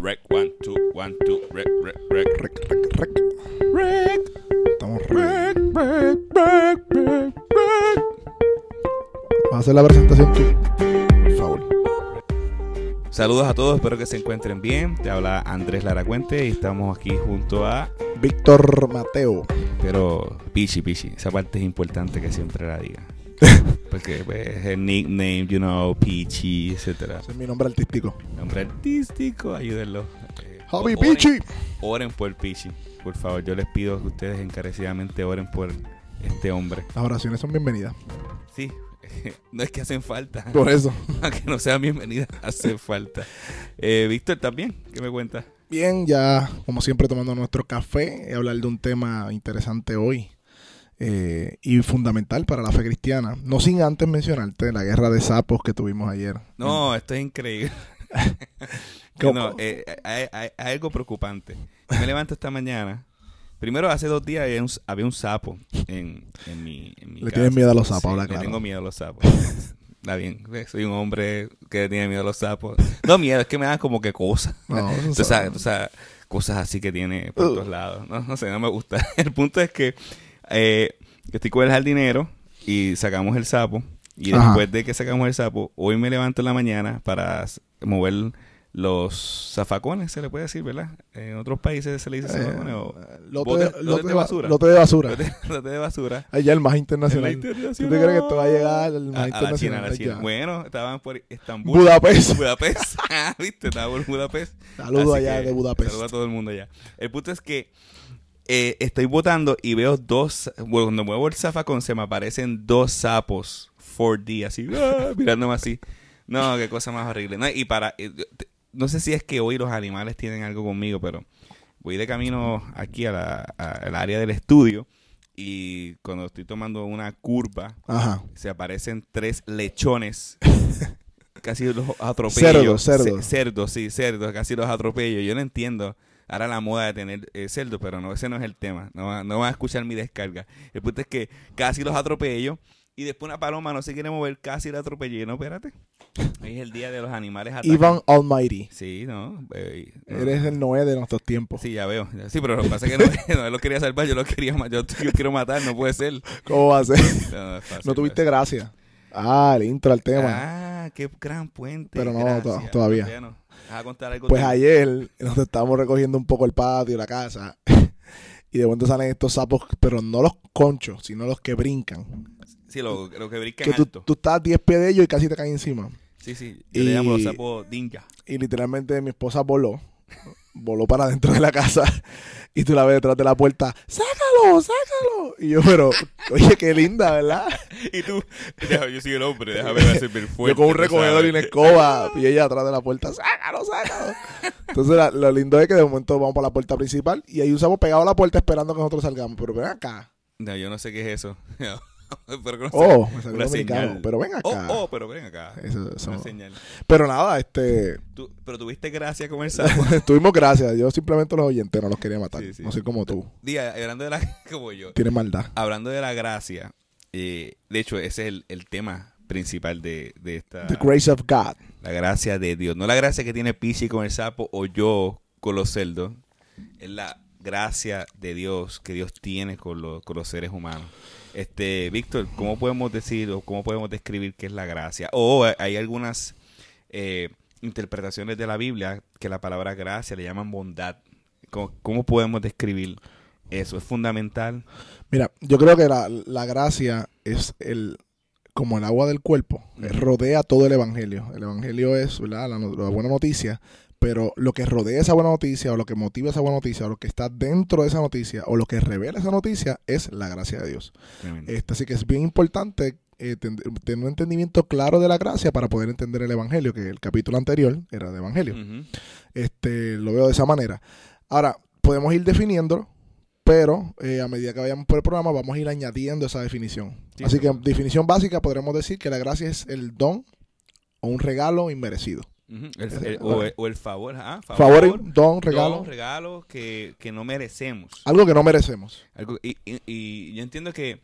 Rec, one, two, one, two, rec, rec, rec. Rec, rec, rec. Rec. Estamos rec, rec, rec, rec, rec. Vas a hacer la presentación tú, por favor. Saludos a todos, espero que se encuentren bien. Te habla Andrés Laracuente y estamos aquí junto a. Víctor Mateo. Pero, Pichi, Pichi, esa parte es importante que siempre la diga. Porque pues, el nickname, you know, Pichi, etcétera. Ese es mi nombre artístico. Nombre artístico, ayúdenlo. Eh, Javi oren- Pichi. Oren por Pichi, por favor. Yo les pido que ustedes encarecidamente oren por este hombre. Las oraciones son bienvenidas. Sí, no es que hacen falta. Por eso. Aunque no sean bienvenidas, hace falta. Eh, Víctor, ¿estás bien? ¿Qué me cuentas? Bien, ya como siempre tomando nuestro café y hablar de un tema interesante hoy eh, y fundamental para la fe cristiana. No sin antes mencionarte la guerra de sapos que tuvimos ayer. No, esto es increíble. No, eh, hay, hay- hay algo preocupante. Yo me levanto esta mañana. Primero, hace dos días había un, había un sapo en, en mi, en mi Le casa. tienes miedo a los sapos, Sí, ahora le claro. tengo miedo a los sapos. Está bien, soy un hombre que tiene miedo a los sapos. No miedo, es que me dan como que cosas. No, sabes, cosas así que tiene por todos lados. No, no sé, no me gusta. El punto es que eh, estoy con el jardinero y sacamos el sapo. Y Ajá. después de que sacamos el sapo, hoy me levanto en la mañana para mover los zafacones, se le puede decir, ¿verdad? En otros países se le dice Eh, zafacones o lote, bote- de, lote lote de basura. Lote de basura. lote, lote de basura. Allá el más internacional. ¿Tú te internacional. crees que esto va a llegar al A, más a la China, internacional? a la China. allá? Bueno, estaban por Estambul. Budapest. Budapest. Ah, ¿Viste? Estaba por Budapest. Saludos allá de Budapest. Saludos a todo el mundo allá. El punto es que eh, estoy votando y veo dos. Bueno, cuando muevo el zafacón se me aparecen dos sapos 4D así, ¡ah! mirándome así. No, qué cosa más horrible. No, y para. eh, no sé si es que hoy los animales tienen algo conmigo, pero voy de camino aquí a la- a- al área del estudio y cuando estoy tomando una curva Ajá. se aparecen tres lechones. casi los atropello. Cerdos, cerdos. Ce- cerdos, sí, cerdos, casi los atropello. Yo no entiendo. Ahora la moda de tener eh, cerdos, pero no, ese no es el tema. No, va- no van a escuchar mi descarga. El punto es que casi los atropello. Y después una paloma no se quiere mover, casi la atropellé. No, espérate. Hoy es el día de los animales atacan. Ivan Almighty. Sí, no. eh, no. Eres el Noé de nuestros tiempos. Sí, ya veo. Sí, pero lo que pasa es que no, no lo quería salvar, yo lo quería yo, yo quiero matar, no puede ser. ¿Cómo va a ser? No, es fácil, No tuviste gracia. Ah, el intro al tema. Ah, qué gran puente. Pero no, gracias. to- todavía. No. Vas a contar algo. Pues ayer nos estábamos recogiendo un poco el patio, la casa. Y de momento salen estos sapos, pero no los conchos, sino los que brincan. Sí, lo, lo que brinca Que tú, alto. tú estás a 10 pies de ellos y casi te caen encima. Sí, sí. Yo le llamo los y- sapos ninja. Y literalmente mi esposa voló. Voló para dentro de la casa. Y tú la ves detrás de la puerta. ¡Sácalo! ¡Sácalo! Y yo, pero, oye, qué linda, ¿verdad? y tú, yo soy el hombre, déjame hacer fuerte. yo con un recogedor y una escoba. Y ella atrás de la puerta. ¡Sácalo! ¡Sácalo! Entonces, la- lo lindo es que de momento vamos por la puerta principal. Y un sapo pegado a la puerta esperando que nosotros salgamos. Pero ven acá. No, yo no sé qué es eso. pero no. Oh, Una señal. Pero ven acá. oh, pero ven acá. Eso- eso- Una señal. Pero nada, este. Tú- pero tuviste gracia con el sapo. tuvimos gracias. Yo simplemente los oyentes no los quería matar. Sí, sí. No soy como tú. Día, hablando de la. como yo. Tienes maldad. Hablando de la gracia. eh, de hecho, ese es el, el tema principal de, de esta. The grace of God. La gracia de Dios. No la gracia que tiene Pichi con el sapo o yo con los cerdos. Es la gracia de Dios que Dios tiene con, los- con los seres humanos. Este, Víctor, ¿cómo podemos decir o cómo podemos describir qué es la gracia? O hay algunas eh, interpretaciones de la Biblia que la palabra gracia le llaman bondad. ¿Cómo, cómo podemos describir eso? ¿Es fundamental? Mira, yo creo que la, la gracia es el como el agua del cuerpo, rodea todo el evangelio. El evangelio es ¿verdad? La, la buena noticia, pero lo que rodea esa buena noticia, o lo que motiva esa buena noticia, o lo que está dentro de esa noticia, o lo que revela esa noticia, es la gracia de Dios. Este, así que es bien importante eh, ten- tener un entendimiento claro de la gracia para poder entender el evangelio, que el capítulo anterior era de evangelio. Este, lo veo de esa manera. Ahora, podemos ir definiéndolo, pero eh, a medida que vayamos por el programa vamos a ir añadiendo esa definición. Sí, Así que seguro. definición básica podremos decir que la gracia es el don o un regalo inmerecido. El- el- o, el, o el favor. ah, Favor, don, regalo, Don, regalo que, que no merecemos. algo que no merecemos. Algo- y, y- y yo entiendo que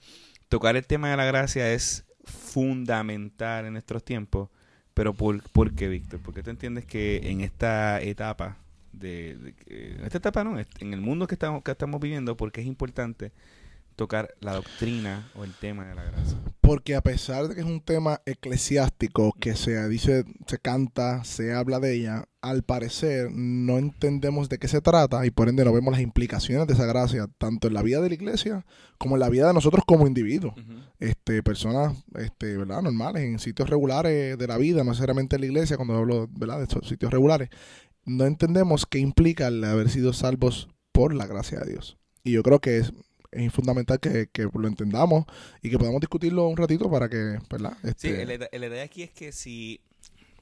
tocar el tema de la gracia es fundamental en nuestros tiempos, pero ¿por, ¿por qué, Víctor? Porque tú entiendes que en esta etapa de, de en esta etapa, no, en el mundo que estamos, que estamos viviendo, porque es importante tocar la doctrina o el tema de la gracia. Porque a pesar de que es un tema eclesiástico que se dice, se canta, se habla de ella, al parecer no entendemos de qué se trata y por ende no vemos las implicaciones de esa gracia, tanto en la vida de la iglesia como en la vida de nosotros como individuos. Este, personas este, ¿verdad? normales, en sitios regulares de la vida, no necesariamente en la iglesia, cuando hablo ¿verdad? de estos sitios regulares, no entendemos qué implica el haber sido salvos por la gracia de Dios. Y yo creo que es, es fundamental que, que lo entendamos y que podamos discutirlo un ratito para que, ¿verdad? Sí, Este, el, el idea aquí es que si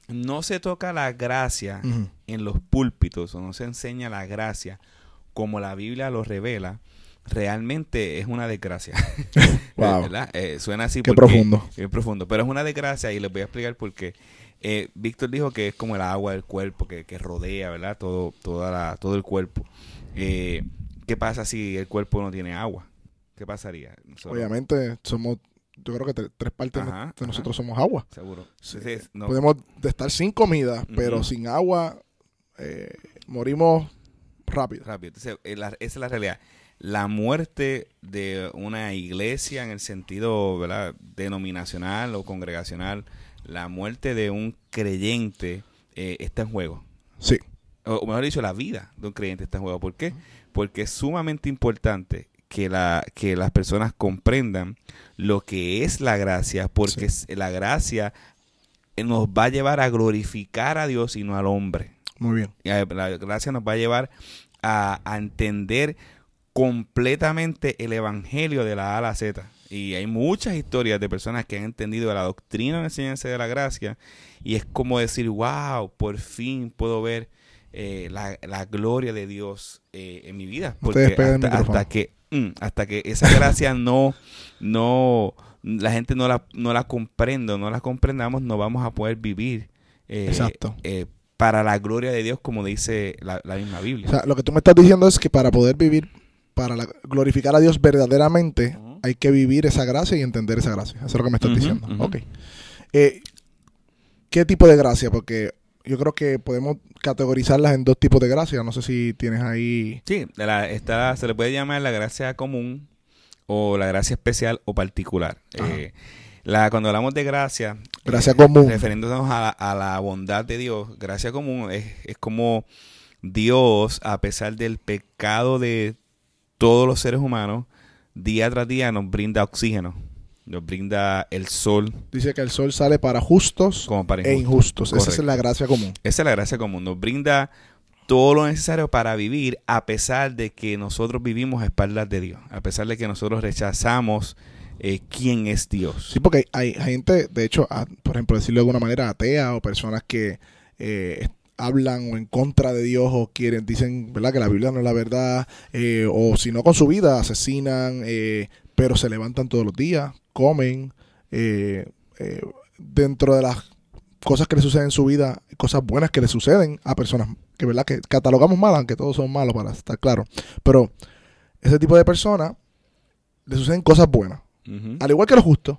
no se toca la gracia en los púlpitos o no se enseña la gracia como la Biblia lo revela, realmente es una desgracia. Wow. ¿Verdad? Eh, suena así Qué profundo. Es profundo, pero es una desgracia y les voy a explicar por qué. Eh, Víctor dijo que es como el agua del cuerpo que, que rodea, ¿verdad? Todo, toda la, todo el cuerpo. Eh, ¿Qué pasa si el cuerpo no tiene agua? ¿Qué pasaría? Nosotros- Obviamente somos, yo creo que tre- tres partes Ajá, de ajá. nosotros somos agua. Seguro. Sí. Entonces, no- Podemos de estar sin comida, pero sin agua eh, morimos rápido. rápido. Entonces, eh, la- esa es la realidad. La muerte de una iglesia en el sentido ¿verdad? denominacional o congregacional, la muerte de un creyente eh, está en juego. Sí. O, o mejor dicho, la vida de un creyente está en juego. ¿Por qué? Porque es sumamente importante que, la, que las personas comprendan lo que es la gracia, porque Sí. la gracia nos va a llevar a glorificar a Dios y no al hombre. Muy bien. La gracia nos va a llevar a, a entender completamente el evangelio de la A a la Z. Y hay muchas historias de personas que han entendido la doctrina de la enseñanza de la gracia. Y es como decir, wow, por fin puedo ver eh, la, la gloria de Dios eh, en mi vida. Porque hasta, hasta que mm, hasta que esa gracia no, no, la gente no la, no la comprenda, no la comprendamos, no vamos a poder vivir eh, Exacto. eh, para la gloria de Dios, como dice la, la misma Biblia. O sea, lo que tú me estás diciendo es que para poder vivir, para la- glorificar a Dios verdaderamente, hay que vivir esa gracia y entender esa gracia. Eso es lo que me estás diciendo. ujú. Ok. Eh, ¿Qué tipo de gracia? Porque yo creo que podemos categorizarlas en dos tipos de gracia. No sé si tienes ahí... Sí, de la, está, se le puede llamar la gracia común o la gracia especial o particular. Eh, la, cuando hablamos de gracia, Gracia eh, común. refiriéndonos a la, a la bondad de Dios, gracia común es, es como Dios, a pesar del pecado de todos los seres humanos, día tras día nos brinda oxígeno, nos brinda el sol Dice que el sol sale para justos como para e injustos. injustos. Esa es la gracia común. Esa es la gracia común. Nos brinda todo lo necesario para vivir a pesar de que nosotros vivimos a espaldas de Dios. A pesar de que nosotros rechazamos eh, quién es Dios. Sí, porque hay, hay gente, de hecho, a- por ejemplo, decirlo de alguna manera, atea o personas que eh, hablan o en contra de Dios o quieren, dicen, ¿verdad? Que la Biblia no es la verdad, eh, o si no con su vida, asesinan, pero se levantan todos los días, comen, eh, eh, dentro de las cosas que le suceden en su vida, cosas buenas que le suceden a personas que, ¿verdad? Que catalogamos mal, aunque todos son malos para estar claro, pero ese tipo de personas le suceden cosas buenas, al igual que los justos.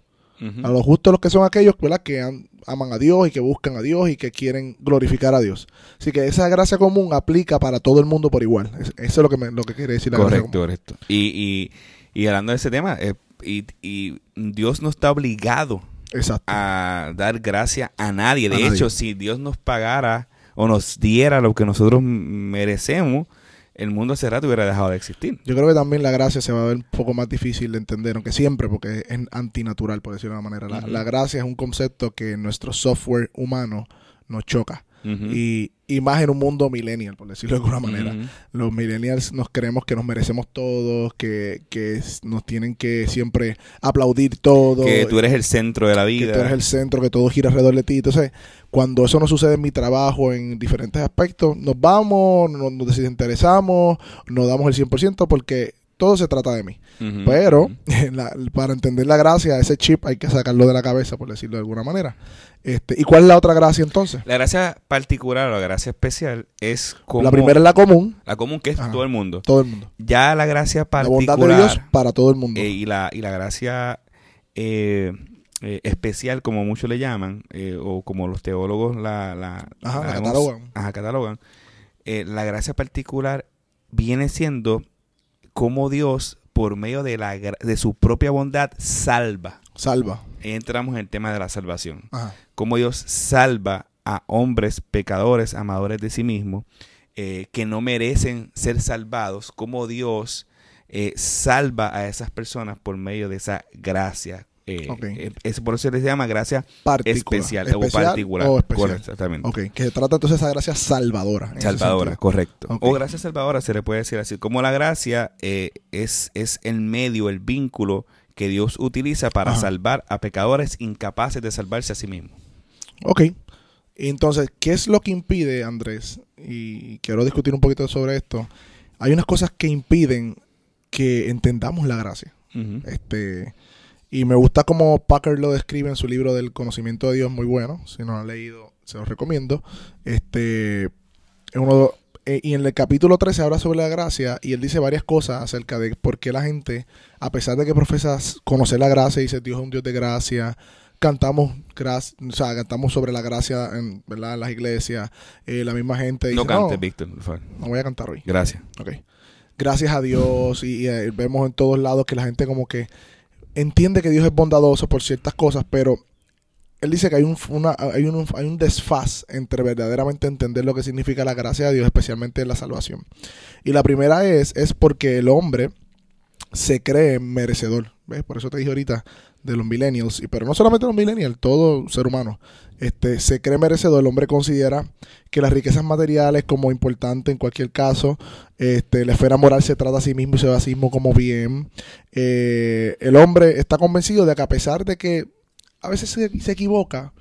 A los justos los que son aquellos ¿verdad? que am- aman a Dios y que buscan a Dios y que quieren glorificar a Dios. Así que esa gracia común aplica para todo el mundo por igual. Es- Eso es lo que, me- lo que quiere decir la gracia Correcto, correcto. Y, y, y hablando de ese tema, eh, y, y Dios no está obligado Exacto. a dar gracia a nadie. De A nadie. hecho, si Dios nos pagara o nos diera lo que nosotros merecemos, el mundo hace rato hubiera dejado de existir. Yo creo que también la gracia se va a ver un poco más difícil de entender, aunque siempre, porque es antinatural, por decirlo de una manera. La, la gracia es un concepto que nuestro software humano nos choca. Y, y más en un mundo millennial, por decirlo de alguna manera. Los millennials nos creemos que nos merecemos todos, que, que nos tienen que siempre aplaudir todo. Que tú eres el centro de la que vida. tú eres el centro, que todo gira alrededor de ti. Entonces, cuando eso no sucede en mi trabajo, en diferentes aspectos, nos vamos, nos, nos desinteresamos, nos damos el 100% porque todo se trata de mí. Pero, la- para entender la gracia, ese chip hay que sacarlo de la cabeza, por decirlo de alguna manera. Este, ¿Y cuál es la otra gracia entonces? La gracia particular o la gracia especial es como La primera es la común, la común que es Ajá. todo el mundo. todo el mundo. Ya la gracia La particular bondad de Dios para todo el mundo. eh, y la y la gracia eh, eh, especial como muchos le llaman o como los teólogos la, la, Ajá, la catalogan. ajá, catalogan, la gracia particular viene siendo como Dios, por medio de, la, de su propia bondad, salva. Salva. Entramos en el tema de la salvación. Ajá. Cómo Dios salva a hombres pecadores, amadores de sí mismos, eh, que no merecen ser salvados. Cómo Dios eh, salva a esas personas por medio de esa gracia. Eh, eh, es por eso se les llama gracia Particular. especial, o particular. o especial. Correcto, exactamente. Que se trata entonces de esa gracia salvadora. Salvadora, correcto. O gracia salvadora se le puede decir así. Como la gracia eh, es, es el medio, el vínculo que Dios utiliza para Ajá. salvar a pecadores incapaces de salvarse a sí mismos. Ok. Entonces, ¿qué es lo que impide, Andrés? Y quiero discutir un poquito sobre esto. Hay unas cosas que impiden que entendamos la gracia. Este, y me gusta como Packer lo describe en su libro del conocimiento de Dios, muy bueno. Si no lo han leído, se los recomiendo. Este, es uno, eh, y en el capítulo 13 habla sobre la gracia y él dice varias cosas acerca de por qué la gente, a pesar de que profesas conocer la gracia dice Dios es un Dios de gracia, cantamos gracia, o sea, cantamos sobre la gracia en, ¿verdad? en las iglesias, eh, la misma gente dice, No no, cantes, Víctor, por favor. no voy a cantar hoy. Gracias. Ok. Gracias a Dios y, eh, vemos en todos lados que la gente como que entiende que Dios es bondadoso por ciertas cosas, pero él dice que hay un, hay un, hay un desfaz entre verdaderamente entender lo que significa la gracia de Dios, especialmente en la salvación. Y la primera es, es porque el hombre se cree merecedor. ¿Ves? Por eso te dije ahorita de los millennials, y- pero no solamente los millennials, todo ser humano. Este, se cree merecedor, el hombre considera que las riquezas materiales como importante en cualquier caso, este, la esfera moral se trata a sí mismo y se ve a sí mismo como bien. Eh, el hombre está convencido de que a pesar de que a veces se, se equivoca,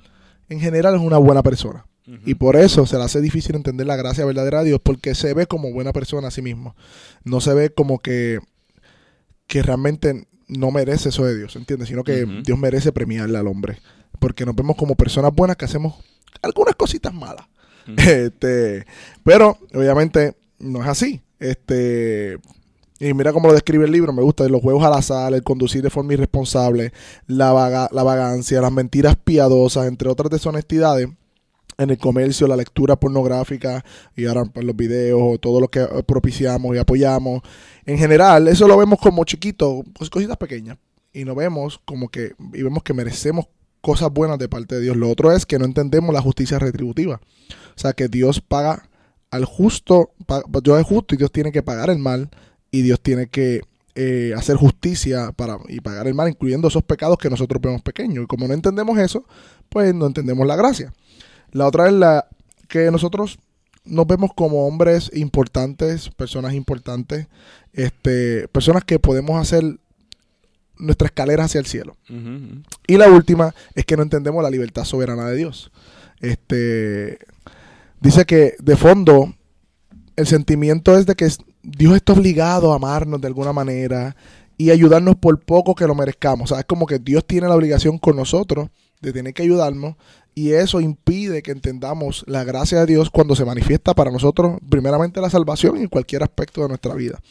en general es una buena persona. Y por eso se le hace difícil entender la gracia verdadera de Dios, porque se ve como buena persona a sí mismo. No se ve como que, que realmente no merece eso de Dios, ¿entiendes? Sino que. Dios merece premiarle al hombre. Porque nos vemos como personas buenas que hacemos algunas cositas malas. Este, pero obviamente no es así. Este, y mira cómo lo describe el libro, me gusta, los juegos al azar, el conducir de forma irresponsable, la, vaga- la vagancia, las mentiras piadosas, entre otras deshonestidades en el comercio, la lectura pornográfica y ahora pues, los videos o todo lo que eh, propiciamos y apoyamos. En general, eso lo vemos como chiquito, pues, cositas pequeñas. Y no vemos como que, y vemos que merecemos cosas buenas de parte de Dios. Lo otro es que no entendemos la justicia retributiva. O sea, que Dios paga al justo, Dios es justo y Dios tiene que pagar el mal y Dios tiene que eh, hacer justicia para y pagar el mal, incluyendo esos pecados que nosotros vemos pequeños. Y como no entendemos eso, pues no entendemos la gracia. La otra es la que nosotros nos vemos como hombres importantes, personas importantes, este, personas que podemos hacer nuestra escalera hacia el cielo. Y la última es que no entendemos la libertad soberana de Dios. Este dice que de fondo el sentimiento es de que Dios está obligado a amarnos de alguna manera y ayudarnos por poco que lo merezcamos. O sea, es como que Dios tiene la obligación con nosotros de tener que ayudarnos y eso impide que entendamos la gracia de Dios cuando se manifiesta para nosotros, primeramente la salvación en cualquier aspecto de nuestra vida.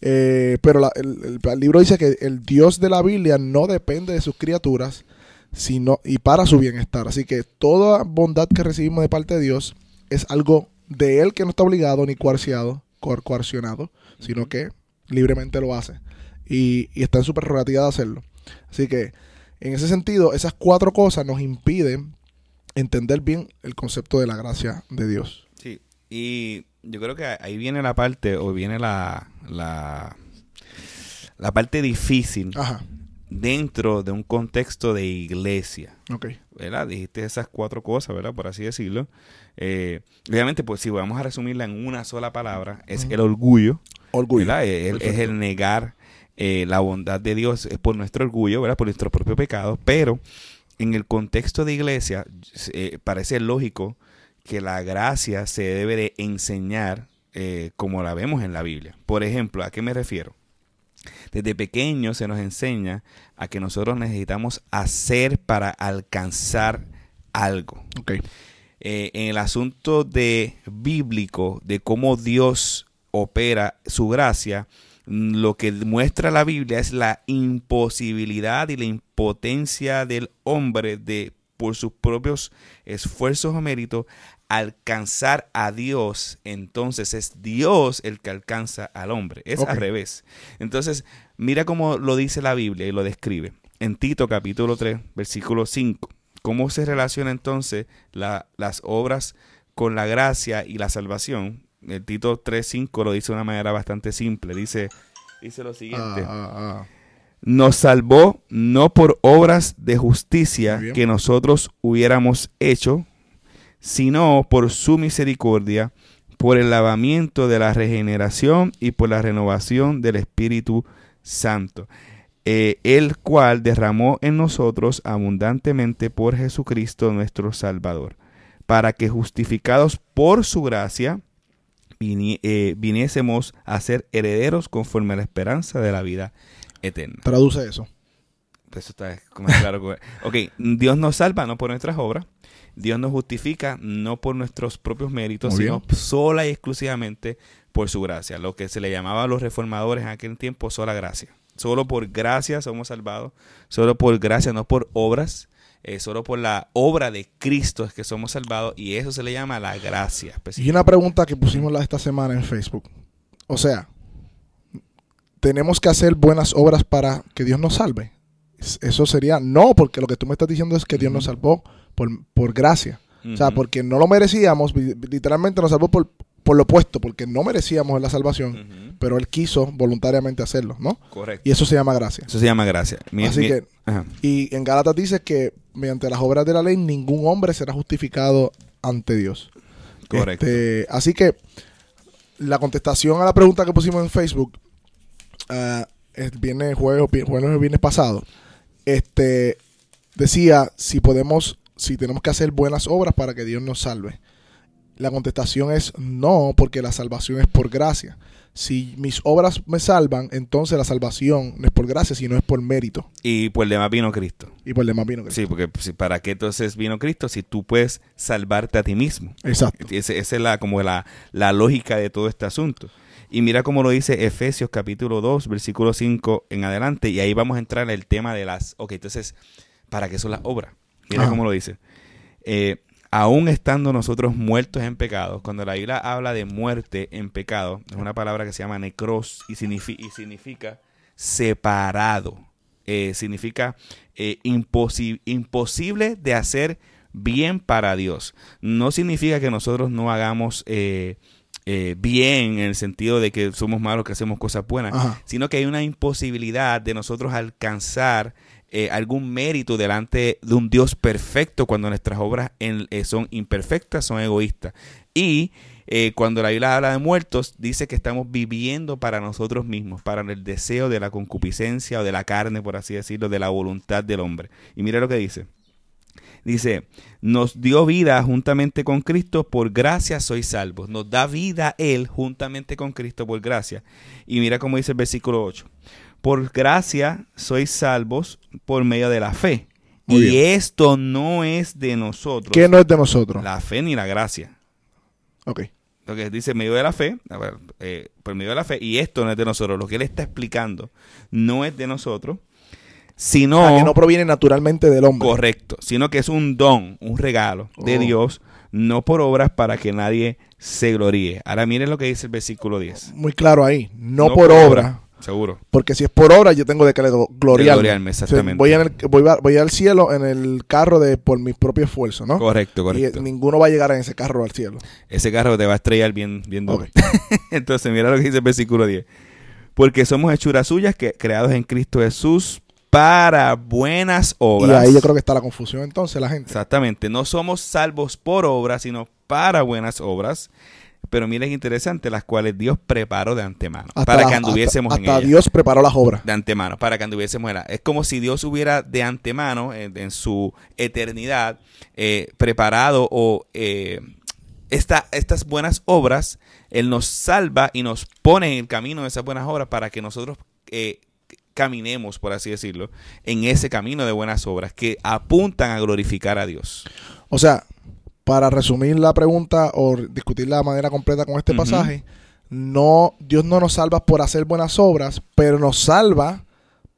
Eh, pero el, el- libro dice que el Dios de la Biblia no depende de sus criaturas sino, y para su bienestar. Así que toda bondad que recibimos de parte de Dios es algo de Él que no está obligado ni coerciado, coer- sino que libremente lo hace. Y, y está en su prerrogativa de hacerlo. Así que, en ese sentido, esas cuatro cosas nos impiden entender bien el concepto de la gracia de Dios. Sí, y yo creo que ahí viene la parte, o viene la, la, la parte difícil Ajá, dentro de un contexto de iglesia. ok. ¿verdad? Dijiste esas cuatro cosas, ¿verdad? Por así decirlo. Eh, obviamente, pues si vamos a resumirla en una sola palabra, es el orgullo, Orgullo. el- es el negar eh, la bondad de Dios, es por nuestro orgullo, ¿verdad? Por nuestro propio pecado, pero en el contexto de iglesia eh, parece lógico que la gracia se debe de enseñar eh, como la vemos en la Biblia. Por ejemplo, ¿a qué me refiero? Desde pequeño se nos enseña a que nosotros necesitamos hacer para alcanzar algo. Ok. Eh, en el asunto de bíblico, de cómo Dios opera su gracia, lo que muestra la Biblia es la imposibilidad y la impotencia del hombre de por sus propios esfuerzos o méritos alcanzar a Dios, entonces es Dios el que alcanza al hombre. Es al revés. Entonces, mira cómo lo dice la Biblia y lo describe. En Tito capítulo 3, versículo 5. ¿Cómo se relaciona entonces la- las obras con la gracia y la salvación? El Tito 3, 5 lo dice de una manera bastante simple. Dice, dice lo siguiente. Ah, ah, ah. Nos salvó no por obras de justicia que nosotros hubiéramos hecho, sino por su misericordia, por el lavamiento de la regeneración y por la renovación del Espíritu Santo, eh, el cual derramó en nosotros abundantemente por Jesucristo nuestro Salvador, para que justificados por su gracia, vini- eh, viniésemos a ser herederos conforme a la esperanza de la vida eterna. Traduce eso. Pues Eso está más claro. ok, Dios nos salva no por nuestras obras. Dios nos justifica no por nuestros propios méritos, Muy sino bien. sola y exclusivamente por su gracia. Lo que se le llamaba a los reformadores en aquel tiempo, sola gracia. Solo por gracia somos salvados. Solo por gracia, no por obras. Eh, solo por la obra de Cristo es que somos salvados. Y eso se le llama la gracia. Y una pregunta que pusimos esta semana en Facebook. O sea, ¿tenemos que hacer buenas obras para que Dios nos salve? Es- Eso sería no, porque lo que tú me estás diciendo es que Dios nos salvó por, por gracia. O sea, porque no lo merecíamos, literalmente nos salvó por, por lo opuesto, porque no merecíamos la salvación, pero Él quiso voluntariamente hacerlo, ¿no? Correcto. Y eso se llama gracia. Eso se llama gracia. Mi- Así mi- que, Ajá. y en Gálatas dice que mediante las obras de la ley ningún hombre será justificado ante Dios. Correcto. Este, así que la contestación a la pregunta que pusimos en Facebook ah, el viernes, jueves, jueves viernes pasado, este, decía si podemos, si tenemos que hacer buenas obras para que Dios nos salve. La contestación es no, porque la salvación es por gracia. Si mis obras me salvan, entonces la salvación no es por gracia, sino es por mérito. Y por el demás vino Cristo. Y por demás vino Cristo. Sí, porque ¿para qué entonces vino Cristo si tú puedes salvarte a ti mismo? Exacto. Esa es la, como la, la lógica de todo este asunto. Y mira cómo lo dice Efesios capítulo 2, versículo 5 en adelante. Y ahí vamos a entrar en el tema de las... Ok, entonces, ¿para qué son las obras? Mira Ajá. cómo lo dice. Eh, aún estando nosotros muertos en pecado, cuando la Biblia habla de muerte en pecado, es una palabra que se llama necros y, signifi- y significa separado. Eh, significa eh, imposi- imposible de hacer bien para Dios. No significa que nosotros no hagamos eh, eh, bien en el sentido de que somos malos, que hacemos cosas buenas, Ajá. sino que hay una imposibilidad de nosotros alcanzar eh, algún mérito delante de un Dios perfecto cuando nuestras obras eh, son imperfectas, son egoístas. Y eh, cuando la Biblia habla de muertos, dice que estamos viviendo para nosotros mismos, para el deseo de la concupiscencia o de la carne, por así decirlo, de la voluntad del hombre. Y mira lo que dice. Dice, nos dio vida juntamente con Cristo, por gracia sois salvos. Nos da vida Él juntamente con Cristo por gracia. Y mira cómo dice el versículo 8. Por gracia sois salvos por medio de la fe. Muy y bien. esto no es de nosotros, ¿Qué no es de nosotros? la fe ni la gracia. Ok. Lo que dice medio de la fe, a ver, eh, por medio de la fe, y esto no es de nosotros. Lo que él está explicando no es de nosotros, sino O sea, que no proviene naturalmente del hombre. Correcto, sino que es un don, un regalo de Oh. Dios, no por obras para que nadie se gloríe. Ahora miren lo que dice el versículo 10. Muy claro ahí. No, por, obra. Seguro. Porque si es por obra, yo tengo de que gloriarme. gloriarme, exactamente. voy, en el- voy, voy al cielo en el carro de por mi propio esfuerzo, ¿no? Correcto, Y correcto. eh, ninguno va a llegar en ese carro al cielo. Ese carro te va a estrellar bien, bien duro. Ok. Entonces, mira lo que dice el versículo 10. Porque somos hechuras suyas, que, creados en Cristo Jesús para buenas Y obras. ahí yo creo que está la confusión entonces, la gente. Exactamente. No somos salvos por obras, sino para buenas obras. Pero miren interesante, las cuales Dios preparó de antemano. Hasta para que anduviésemos hasta, en hasta ellas. Dios preparó las obras. de antemano, para que anduviésemos en la- Es como si Dios hubiera de antemano, en, en su eternidad, eh, preparado o eh, esta- estas buenas obras, Él nos salva y nos pone en el camino de esas buenas obras para que nosotros eh, caminemos, por así decirlo, en ese camino de buenas obras que apuntan a glorificar a Dios. O sea, para resumir la pregunta o discutirla de manera completa con este pasaje, no, Dios no nos salva por hacer buenas obras, pero nos salva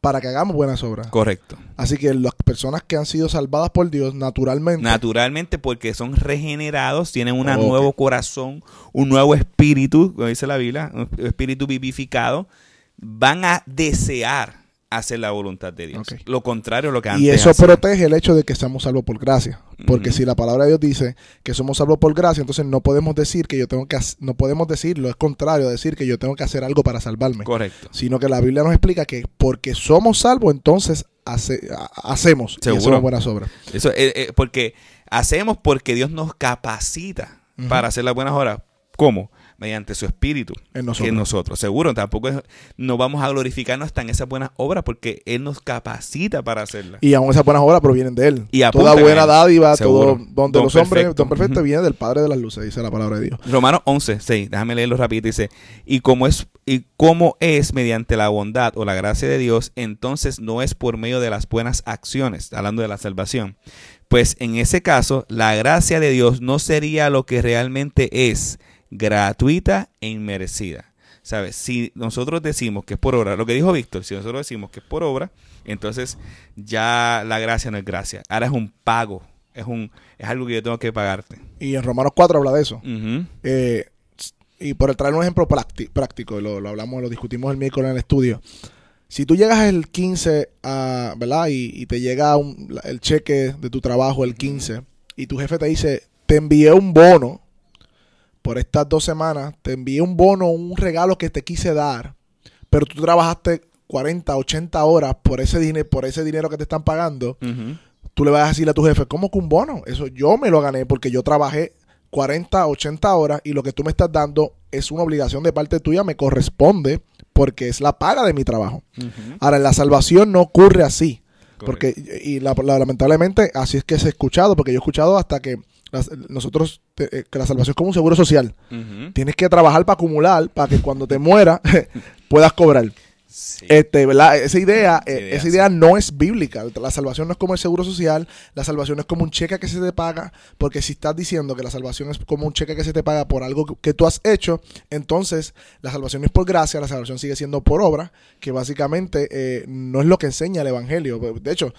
para que hagamos buenas obras. Correcto. Así que las personas que han sido salvadas por Dios naturalmente Naturalmente, porque son regenerados, tienen un nuevo corazón, un nuevo espíritu, como dice la Biblia, un espíritu vivificado, van a desear hacer la voluntad de Dios. Lo contrario a lo que antes y eso hacían. protege el hecho de que seamos salvos por gracia. Porque si la palabra de Dios dice que somos salvos por gracia, entonces no podemos decir que yo tengo que no podemos decirlo, es contrario a decir que yo tengo que hacer algo para salvarme. Correcto. Sino que la Biblia nos explica que porque somos salvos, entonces hace- ha- hacemos y hacemos buenas obras. Eso, eh, eh, porque hacemos porque Dios nos capacita para hacer las buenas obras. ¿Cómo? Mediante su espíritu. En que nosotros. en nosotros. Seguro, tampoco es- no vamos a glorificarnos hasta en esas buenas obras porque Él nos capacita para hacerlas. Y aún esas buenas obras provienen de Él. Y Toda buena dádiva, Seguro. todo donde Don los hombres, perfecto. don perfecto, Ujú. viene del Padre de las luces, dice la palabra de Dios. Romanos 11, 6, déjame leerlo rápido, dice, y como es y como es mediante la bondad o la gracia de Dios, entonces no es por medio de las buenas acciones, hablando de la salvación. Pues en ese caso, la gracia de Dios no sería lo que realmente es, gratuita e inmerecida. ¿Sabes? Si nosotros decimos que es por obra, lo que dijo Víctor, si nosotros decimos que es por obra, entonces ya la gracia no es gracia. Ahora es un pago, es un es algo que yo tengo que pagarte. Y en Romanos 4 habla de eso. Eh, y por traer un ejemplo prácti- práctico, lo, lo hablamos, lo discutimos el miércoles en el estudio. Si tú llegas el 15, a, ¿verdad? Y, y te llega un- el cheque de tu trabajo el 15 y tu jefe te dice, te envié un bono por estas dos semanas, te envié un bono, un regalo que te quise dar, pero tú trabajaste 40, 80 horas por ese, dinero por ese dinero que te están pagando, tú le vas a decir a tu jefe, ¿cómo que un bono? Eso yo me lo gané porque yo trabajé 40, 80 horas y lo que tú me estás dando es una obligación de parte tuya, me corresponde porque es la paga de mi trabajo. Ahora, en la salvación no ocurre así. Porque, y la- la- lamentablemente, así es que se ha escuchado, porque yo he escuchado hasta que nosotros, te- eh, que la salvación es como un seguro social. Tienes que trabajar para acumular, para que cuando te mueras puedas cobrar. Sí. Este, ¿verdad? Esa idea, eh, idea, esa sí. idea no es bíblica. La salvación no es como el seguro social, la salvación no es como un cheque que se te paga, porque si estás diciendo que la salvación es como un cheque que se te paga por algo que, que tú has hecho, entonces la salvación es por gracia, la salvación sigue siendo por obra, que básicamente eh, no es lo que enseña el Evangelio. De hecho,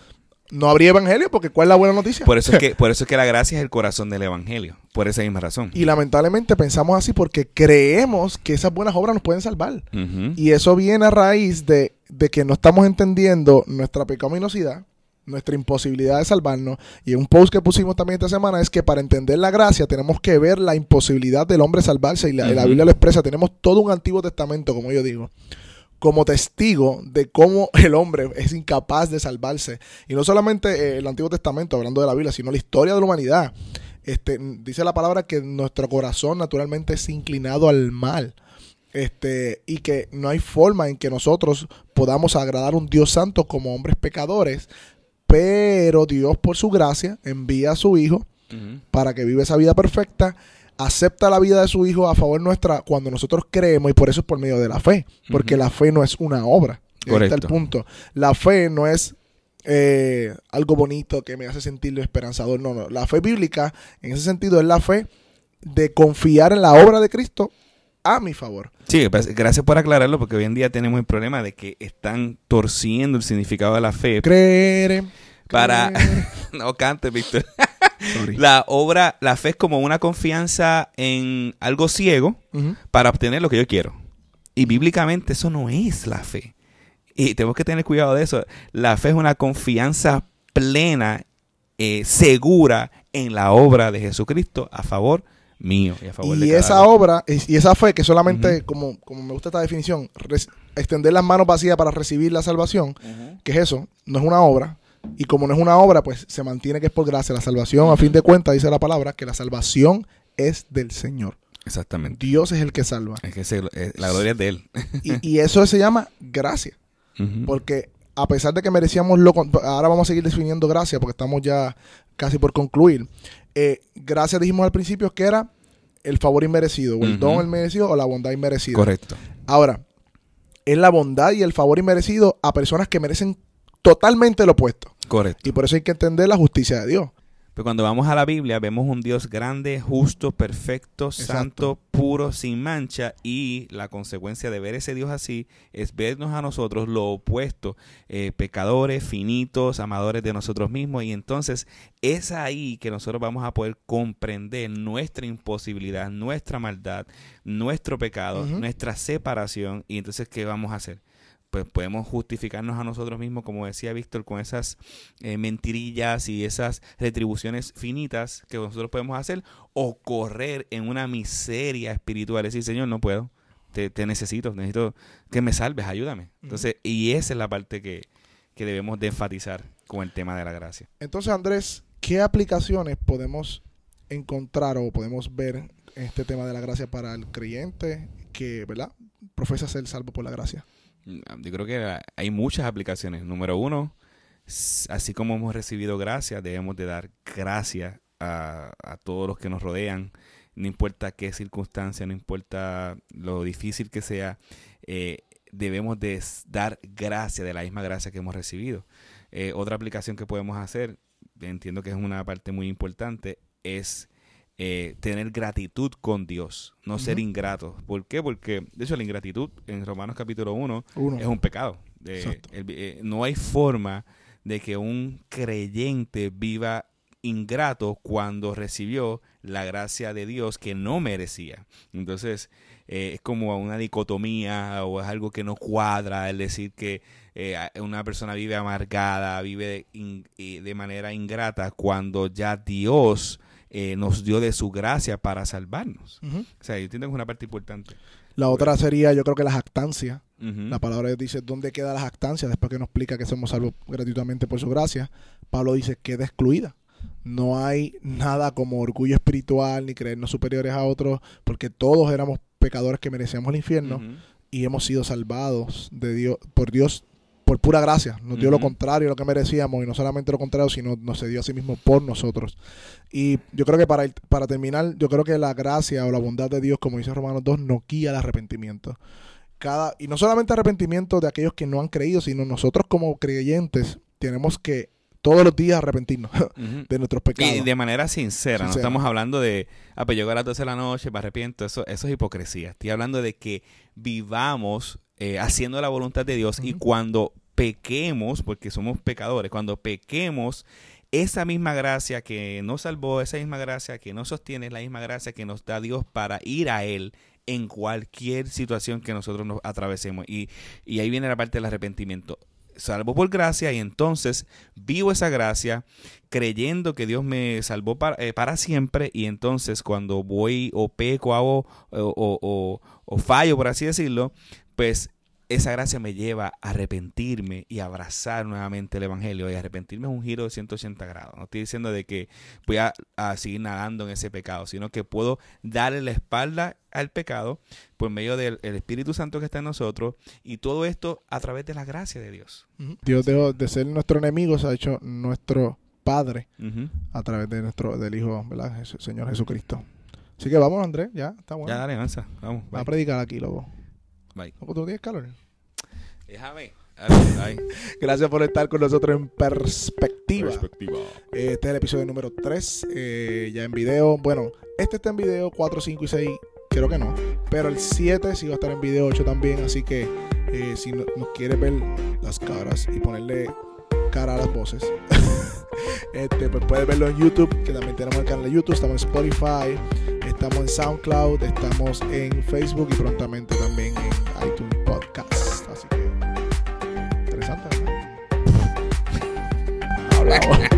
no habría Evangelio porque ¿cuál es la buena noticia? Por eso es que, por eso es que la gracia es el corazón del evangelio. Por esa misma razón. Y lamentablemente pensamos así porque creemos que esas buenas obras nos pueden salvar. Y eso viene a raíz de, de que no estamos entendiendo nuestra pecaminosidad, nuestra imposibilidad de salvarnos. Y un post que pusimos también esta semana es que para entender la gracia tenemos que ver la imposibilidad del hombre salvarse. Y la, la. Biblia lo expresa. Tenemos todo un Antiguo Testamento, como yo digo, como testigo de cómo el hombre es incapaz de salvarse. Y no solamente eh, el Antiguo Testamento, hablando de la Biblia, sino la historia de la humanidad. Este, dice la palabra que nuestro corazón naturalmente es inclinado al mal este, y que no hay forma en que nosotros podamos agradar a un Dios santo como hombres pecadores, pero Dios por su gracia envía a su Hijo para que viva esa vida perfecta, acepta la vida de su Hijo a favor nuestra cuando nosotros creemos y por eso es por medio de la fe, porque la fe no es una obra. Ahí está el Correcto. punto. La fe no es eh, algo bonito que me hace sentir esperanzador, no, no. La fe bíblica en ese sentido es la fe de confiar en la obra de Cristo a mi favor. Sí, pues, gracias por aclararlo porque hoy en día tenemos el problema de que están torciendo el significado de la fe Creer. para... creer. no cantes, Víctor. Sorry. La obra, la fe es como una confianza en algo ciego para obtener lo que yo quiero. Y bíblicamente eso no es la fe. Y tenemos que tener cuidado de eso. La fe es una confianza plena, eh, segura en la obra de Jesucristo a favor mío y a favor de Y cada esa uno. obra y esa fe que solamente, como, como me gusta esta definición, extender las manos vacías para recibir la salvación, que es eso, no es una obra. Y como no es una obra, pues se mantiene que es por gracia. La salvación, a fin de cuentas, dice la palabra, que la salvación es del Señor. Exactamente. Dios es el que salva. Es que ese- eh, la gloria es de Él. Y, y eso se llama gracia. Porque a pesar de que merecíamos lo... Ahora vamos a seguir definiendo gracia porque estamos ya casi por concluir. Eh, gracia dijimos al principio que era el favor inmerecido, o el Ujú. don inmerecido o la bondad inmerecida. Correcto. Ahora, es la bondad y el favor inmerecido a personas que merecen totalmente lo opuesto. Correcto. Y por eso hay que entender la justicia de Dios. Pero cuando vamos a la Biblia vemos un Dios grande, justo, perfecto, santo, puro, sin mancha y la consecuencia de ver ese Dios así es vernos a nosotros lo opuesto, eh, pecadores, finitos, amadores de nosotros mismos y entonces es ahí que nosotros vamos a poder comprender nuestra imposibilidad, nuestra maldad, nuestro pecado, nuestra separación y entonces ¿qué vamos a hacer? Pues podemos justificarnos a nosotros mismos, como decía Víctor, con esas eh, mentirillas y esas retribuciones finitas que nosotros podemos hacer, o correr en una miseria espiritual, decir, Señor, no puedo, te, necesito, necesito que me salves, ayúdame. Entonces, y esa es la parte que, que debemos de enfatizar con el tema de la gracia. Entonces, Andrés, ¿qué aplicaciones podemos encontrar o podemos ver en este tema de la gracia para el creyente que, ¿verdad? Profesa ser salvo por la gracia. Yo creo que hay muchas aplicaciones. Número uno, así como hemos recibido gracia, debemos de dar gracias a, todos los que nos rodean, no importa qué circunstancia, no importa lo difícil que sea, eh, debemos de dar gracia de la misma gracia que hemos recibido. Eh, otra aplicación que podemos hacer, entiendo que es una parte muy importante, es eh, tener gratitud con Dios, no ser ingratos. ¿Por qué? Porque, de hecho, la ingratitud en Romanos capítulo 1 es un pecado. Eh, no hay forma de que un creyente viva ingrato cuando recibió la gracia de Dios que no merecía. Entonces, eh, es como una dicotomía o es algo que no cuadra, el decir que una persona vive amargada, vive de, de manera ingrata cuando ya Dios eh, nos dio de su gracia para salvarnos. O sea, yo entiendo que es una parte importante. La otra sería, yo creo que la jactancia. La palabra dice, ¿dónde queda la jactancia? Después que nos explica que somos salvos gratuitamente por su gracia, Pablo dice, queda excluida. No hay nada como orgullo espiritual ni creernos superiores a otros, porque todos éramos pecadores que merecíamos el infierno y hemos sido salvados de Dios, por Dios por pura gracia. Nos dio lo contrario, lo que merecíamos, y no solamente lo contrario, sino nos dio a sí mismo por nosotros. Y yo creo que para, para terminar, yo creo que la gracia o la bondad de Dios, como dice Romanos 2, nos guía al arrepentimiento. Cada, y no solamente arrepentimiento de aquellos que no han creído, sino nosotros como creyentes tenemos que todos los días arrepentirnos de nuestros pecados. Y de manera sincera, no estamos hablando de, ah, pues llego a las 12 de la noche, me arrepiento, eso, eso es hipocresía. Estoy hablando de que vivamos eh, haciendo la voluntad de Dios y cuando pequemos, porque somos pecadores, cuando pequemos, esa misma gracia que nos salvó, esa misma gracia que nos sostiene, es la misma gracia que nos da Dios para ir a Él en cualquier situación que nosotros nos atravesemos. Y, y ahí viene la parte del arrepentimiento. Salvo por gracia y entonces vivo esa gracia creyendo que Dios me salvó para, eh, para siempre y entonces cuando voy o peco hago, o, o fallo, por así decirlo, pues esa gracia me lleva a arrepentirme y abrazar nuevamente el Evangelio. Y arrepentirme es un giro de 180 grados. No estoy diciendo de que voy a, seguir nadando en ese pecado, sino que puedo darle la espalda al pecado por medio del Espíritu Santo que está en nosotros y todo esto a través de la gracia de Dios. Dios dejó de ser nuestro enemigo, se ha hecho nuestro Padre a través de nuestro del Hijo, ¿verdad? Señor Jesucristo. Así que vamos, Andrés, ya, está bueno. Ya, dale, avanza. Vamos. Va a predicar aquí, loco. Bye. ¿Tú tienes calor? Déjame. Gracias por estar con nosotros en Perspectiva. Este es el episodio número 3, eh, ya en video. Bueno, este está en video 4, 5 y 6, creo que no. Pero el 7 sí va a estar en video 8 también. Así que eh, si nos quieres ver las caras y ponerle cara a las voces, este, pues puedes verlo en YouTube, que también tenemos el canal de YouTube. Estamos en Spotify, estamos en SoundCloud, estamos en Facebook y prontamente también en iTunes Podcast. Así